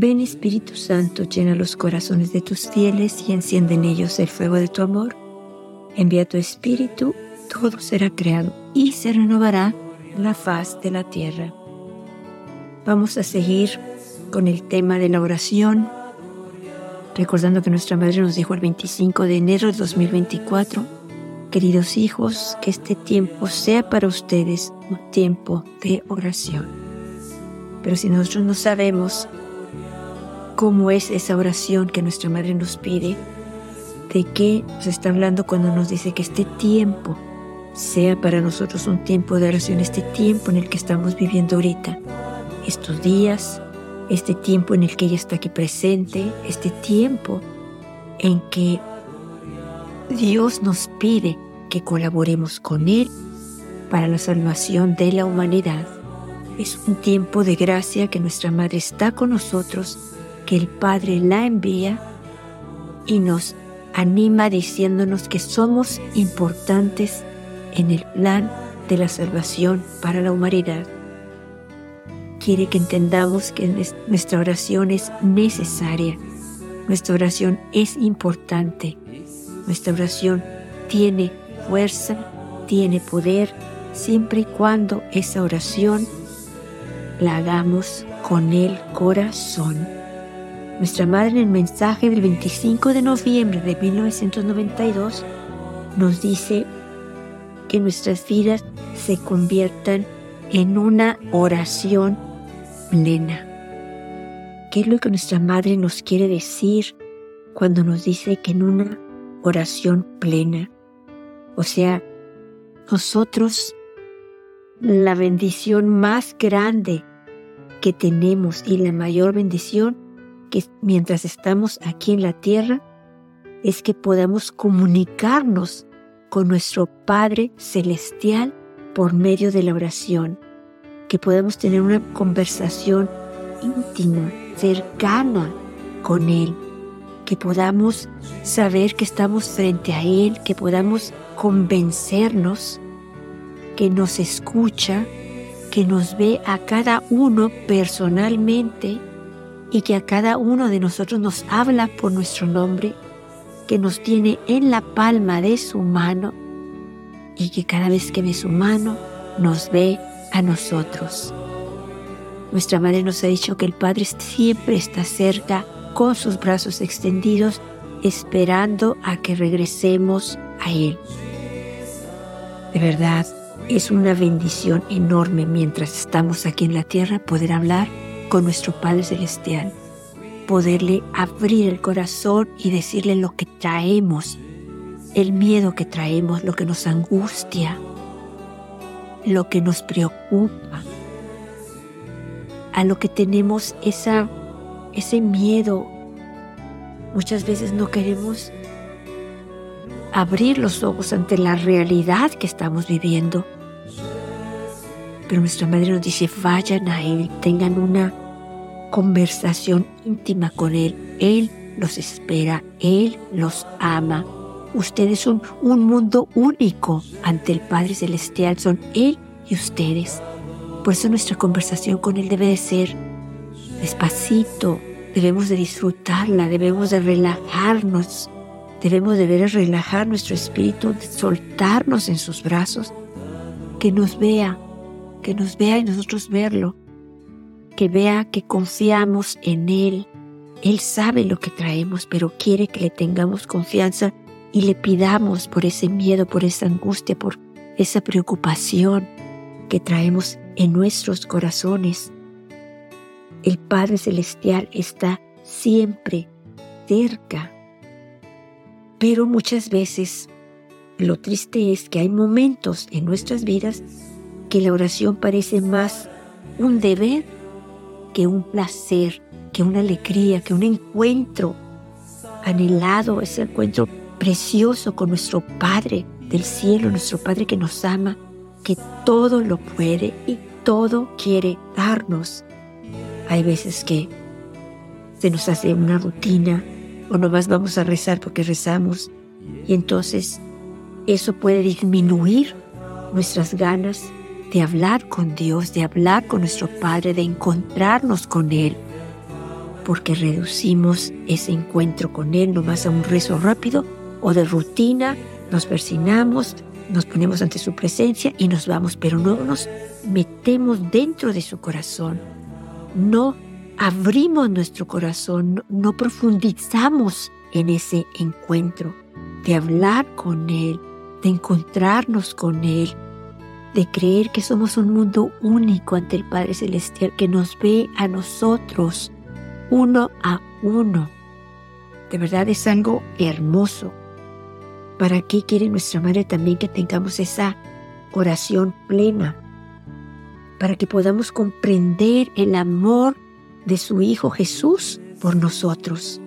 Ven Espíritu Santo, llena los corazones de tus fieles y enciende en ellos el fuego de tu amor. Envía tu Espíritu, todo será creado y se renovará la faz de la tierra. Vamos a seguir con el tema de la oración, recordando que nuestra Madre nos dijo el 25 de enero de 2024, queridos hijos, que este tiempo sea para ustedes un tiempo de oración. Pero si nosotros no sabemos cómo es esa oración que nuestra Madre nos pide, de qué nos está hablando cuando nos dice que este tiempo sea para nosotros un tiempo de oración, este tiempo en el que estamos viviendo ahorita, estos días, este tiempo en el que ella está aquí presente, este tiempo en que Dios nos pide que colaboremos con Él para la salvación de la humanidad. Es un tiempo de gracia que nuestra Madre está con nosotros que el Padre la envía y nos anima diciéndonos que somos importantes en el plan de la salvación para la humanidad. Quiere que entendamos que nuestra oración es necesaria, nuestra oración es importante, nuestra oración tiene fuerza, tiene poder, siempre y cuando esa oración la hagamos con el corazón. Nuestra Madre en el mensaje del 25 de noviembre de 1992 nos dice que nuestras vidas se conviertan en una oración plena. ¿Qué es lo que nuestra Madre nos quiere decir cuando nos dice que en una oración plena? O sea, nosotros la bendición más grande que tenemos y la mayor bendición que mientras estamos aquí en la tierra es que podamos comunicarnos con nuestro Padre Celestial por medio de la oración, que podamos tener una conversación íntima, cercana con Él, que podamos saber que estamos frente a Él, que podamos convencernos que nos escucha, que nos ve a cada uno personalmente y que a cada uno de nosotros nos habla por nuestro nombre, que nos tiene en la palma de su mano y que cada vez que ve su mano nos ve a nosotros. Nuestra madre nos ha dicho que el Padre siempre está cerca con sus brazos extendidos esperando a que regresemos a Él. De verdad, es una bendición enorme mientras estamos aquí en la tierra poder hablar con nuestro Padre Celestial, poderle abrir el corazón y decirle lo que traemos, el miedo que traemos, lo que nos angustia, lo que nos preocupa, a lo que tenemos esa, ese miedo. Muchas veces no queremos abrir los ojos ante la realidad que estamos viviendo pero nuestra madre nos dice, vayan a Él, tengan una conversación íntima con Él. Él los espera, Él los ama. Ustedes son un mundo único ante el Padre Celestial, son Él y ustedes. Por eso nuestra conversación con Él debe de ser despacito, debemos de disfrutarla, debemos de relajarnos, debemos de ver relajar nuestro espíritu, de soltarnos en sus brazos, que nos vea, que nos vea y nosotros verlo, que vea que confiamos en Él. Él sabe lo que traemos, pero quiere que le tengamos confianza y le pidamos por ese miedo, por esa angustia, por esa preocupación que traemos en nuestros corazones. El Padre Celestial está siempre cerca, pero muchas veces lo triste es que hay momentos en nuestras vidas que la oración parece más un deber que un placer, que una alegría, que un encuentro anhelado, ese encuentro precioso con nuestro Padre del cielo, nuestro Padre que nos ama, que todo lo puede y todo quiere darnos. Hay veces que se nos hace una rutina o nomás vamos a rezar porque rezamos y entonces eso puede disminuir nuestras ganas de hablar con Dios, de hablar con nuestro Padre, de encontrarnos con Él. porque reducimos ese encuentro con Él nomás a un rezo rápido o de rutina, nos persinamos, nos ponemos ante su presencia y nos vamos, pero no nos metemos dentro de su corazón, no abrimos nuestro corazón, no, profundizamos en ese encuentro, de hablar con Él, de encontrarnos con Él, de creer que somos un mundo único ante el Padre Celestial que nos ve a nosotros uno a uno. De verdad es algo hermoso. ¿Para qué quiere nuestra Madre también que tengamos esa oración plena? Para que podamos comprender el amor de su Hijo Jesús por nosotros,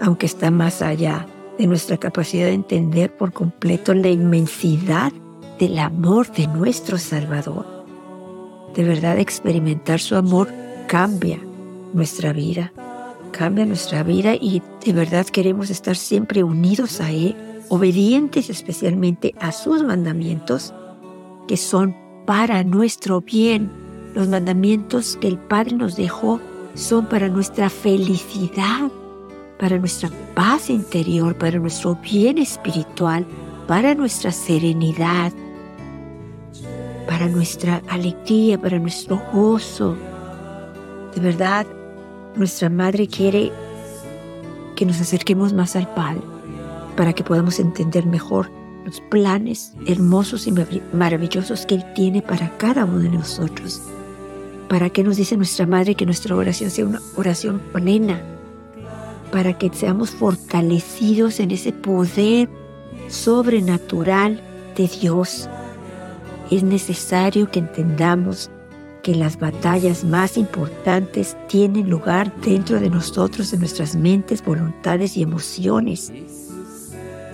aunque está más allá de nuestra capacidad de entender por completo la inmensidad del amor de nuestro Salvador. De verdad experimentar su amor cambia nuestra vida, cambia nuestra vida y de verdad queremos estar siempre unidos a Él, obedientes especialmente a sus mandamientos, que son para nuestro bien. Los mandamientos que el Padre nos dejó son para nuestra felicidad, para nuestra paz interior, para nuestro bien espiritual, para nuestra serenidad, para nuestra alegría, para nuestro gozo. De verdad, nuestra Madre quiere que nos acerquemos más al Padre para que podamos entender mejor los planes hermosos y maravillosos que Él tiene para cada uno de nosotros. Para que nos dice nuestra Madre que nuestra oración sea una oración plena, para que seamos fortalecidos en ese poder sobrenatural de Dios. Es necesario que entendamos que las batallas más importantes tienen lugar dentro de nosotros, en nuestras mentes, voluntades y emociones.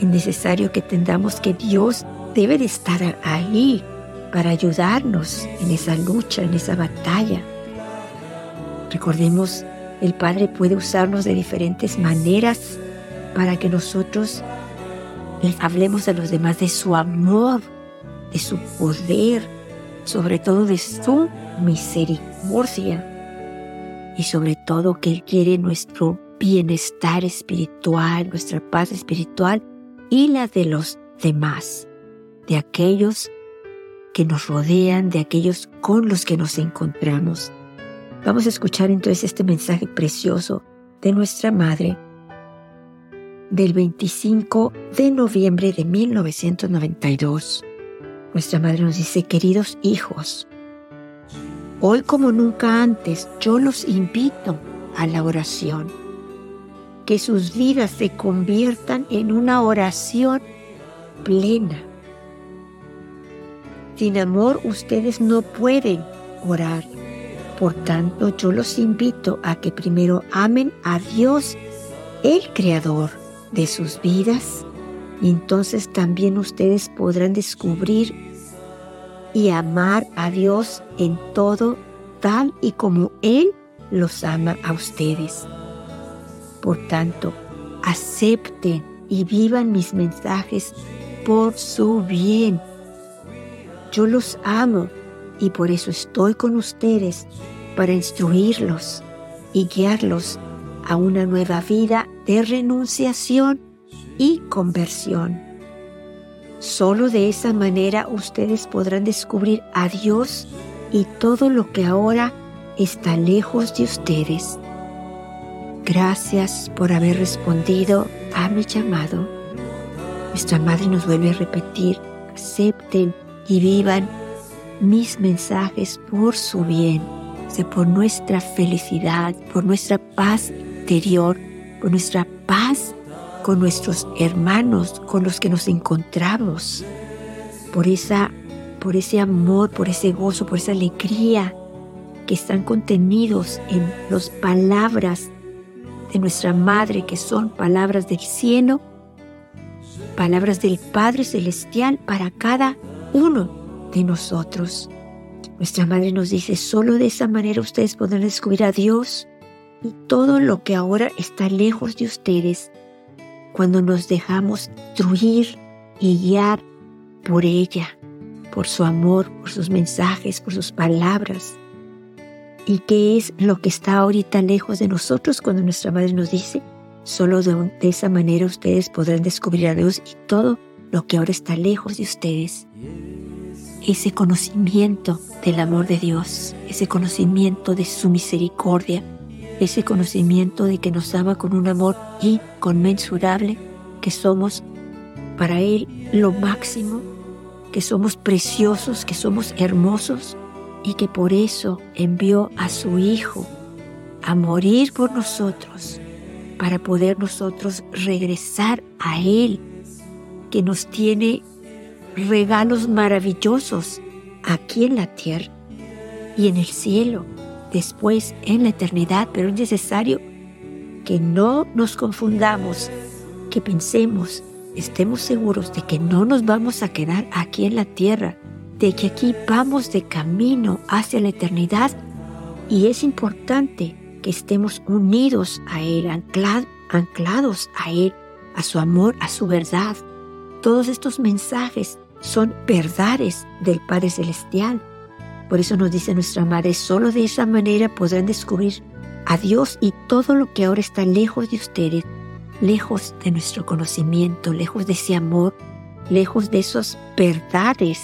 Es necesario que entendamos que Dios debe de estar ahí para ayudarnos en esa lucha, en esa batalla. Recordemos, el Padre puede usarnos de diferentes maneras para que nosotros hablemos a los demás de su amor, de su poder, sobre todo de su misericordia y sobre todo que Él quiere nuestro bienestar espiritual, nuestra paz espiritual y la de los demás, de aquellos que nos rodean, de aquellos con los que nos encontramos. Vamos a escuchar entonces este mensaje precioso de nuestra Madre del 25 de noviembre de 1992. Nuestra Madre nos dice, queridos hijos, Hoy como nunca antes, yo los invito a la oración. Que sus vidas se conviertan en una oración plena. Sin amor ustedes no pueden orar. Por tanto, yo los invito a que primero amen a Dios, el Creador de sus vidas, y entonces también ustedes podrán descubrir y amar a Dios en todo tal y como Él los ama a ustedes. Por tanto, acepten y vivan mis mensajes por su bien. Yo los amo y por eso estoy con ustedes para instruirlos y guiarlos a una nueva vida de renunciación y conversión. Solo de esa manera ustedes podrán descubrir a Dios y todo lo que ahora está lejos de ustedes. Gracias por haber respondido a mi llamado. Nuestra Madre nos vuelve a repetir, acepten y vivan mis mensajes por su bien, por nuestra felicidad, por nuestra paz interior, por nuestra paz con nuestros hermanos con los que nos encontramos, por, esa, por ese amor, por ese gozo, por esa alegría que están contenidos en las palabras de nuestra Madre, que son palabras del cielo, palabras del Padre Celestial para cada uno de nosotros. Nuestra Madre nos dice, solo de esa manera ustedes podrán descubrir a Dios y todo lo que ahora está lejos de ustedes cuando nos dejamos instruir y guiar por ella, por su amor, por sus mensajes, por sus palabras. ¿Y qué es lo que está ahorita lejos de nosotros cuando nuestra madre nos dice, solo de, de esa manera ustedes podrán descubrir a Dios y todo lo que ahora está lejos de ustedes? Ese conocimiento del amor de Dios, ese conocimiento de su misericordia, ese conocimiento de que nos ama con un amor inconmensurable, que somos para Él lo máximo, que somos preciosos, que somos hermosos y que por eso envió a su Hijo a morir por nosotros, para poder nosotros regresar a Él, que nos tiene regalos maravillosos aquí en la tierra y en el cielo después en la eternidad, pero es necesario que no nos confundamos, que pensemos, estemos seguros de que no nos vamos a quedar aquí en la tierra, de que aquí vamos de camino hacia la eternidad y es importante que estemos unidos a Él, anclados a Él, a su amor, a su verdad. Todos estos mensajes son verdades del Padre Celestial por eso nos dice nuestra Madre, solo de esa manera podrán descubrir a Dios y todo lo que ahora está lejos de ustedes, lejos de nuestro conocimiento, lejos de ese amor, lejos de esas verdades,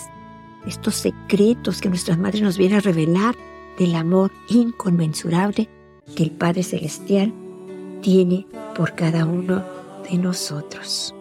estos secretos que nuestra Madre nos viene a revelar del amor inconmensurable que el Padre Celestial tiene por cada uno de nosotros.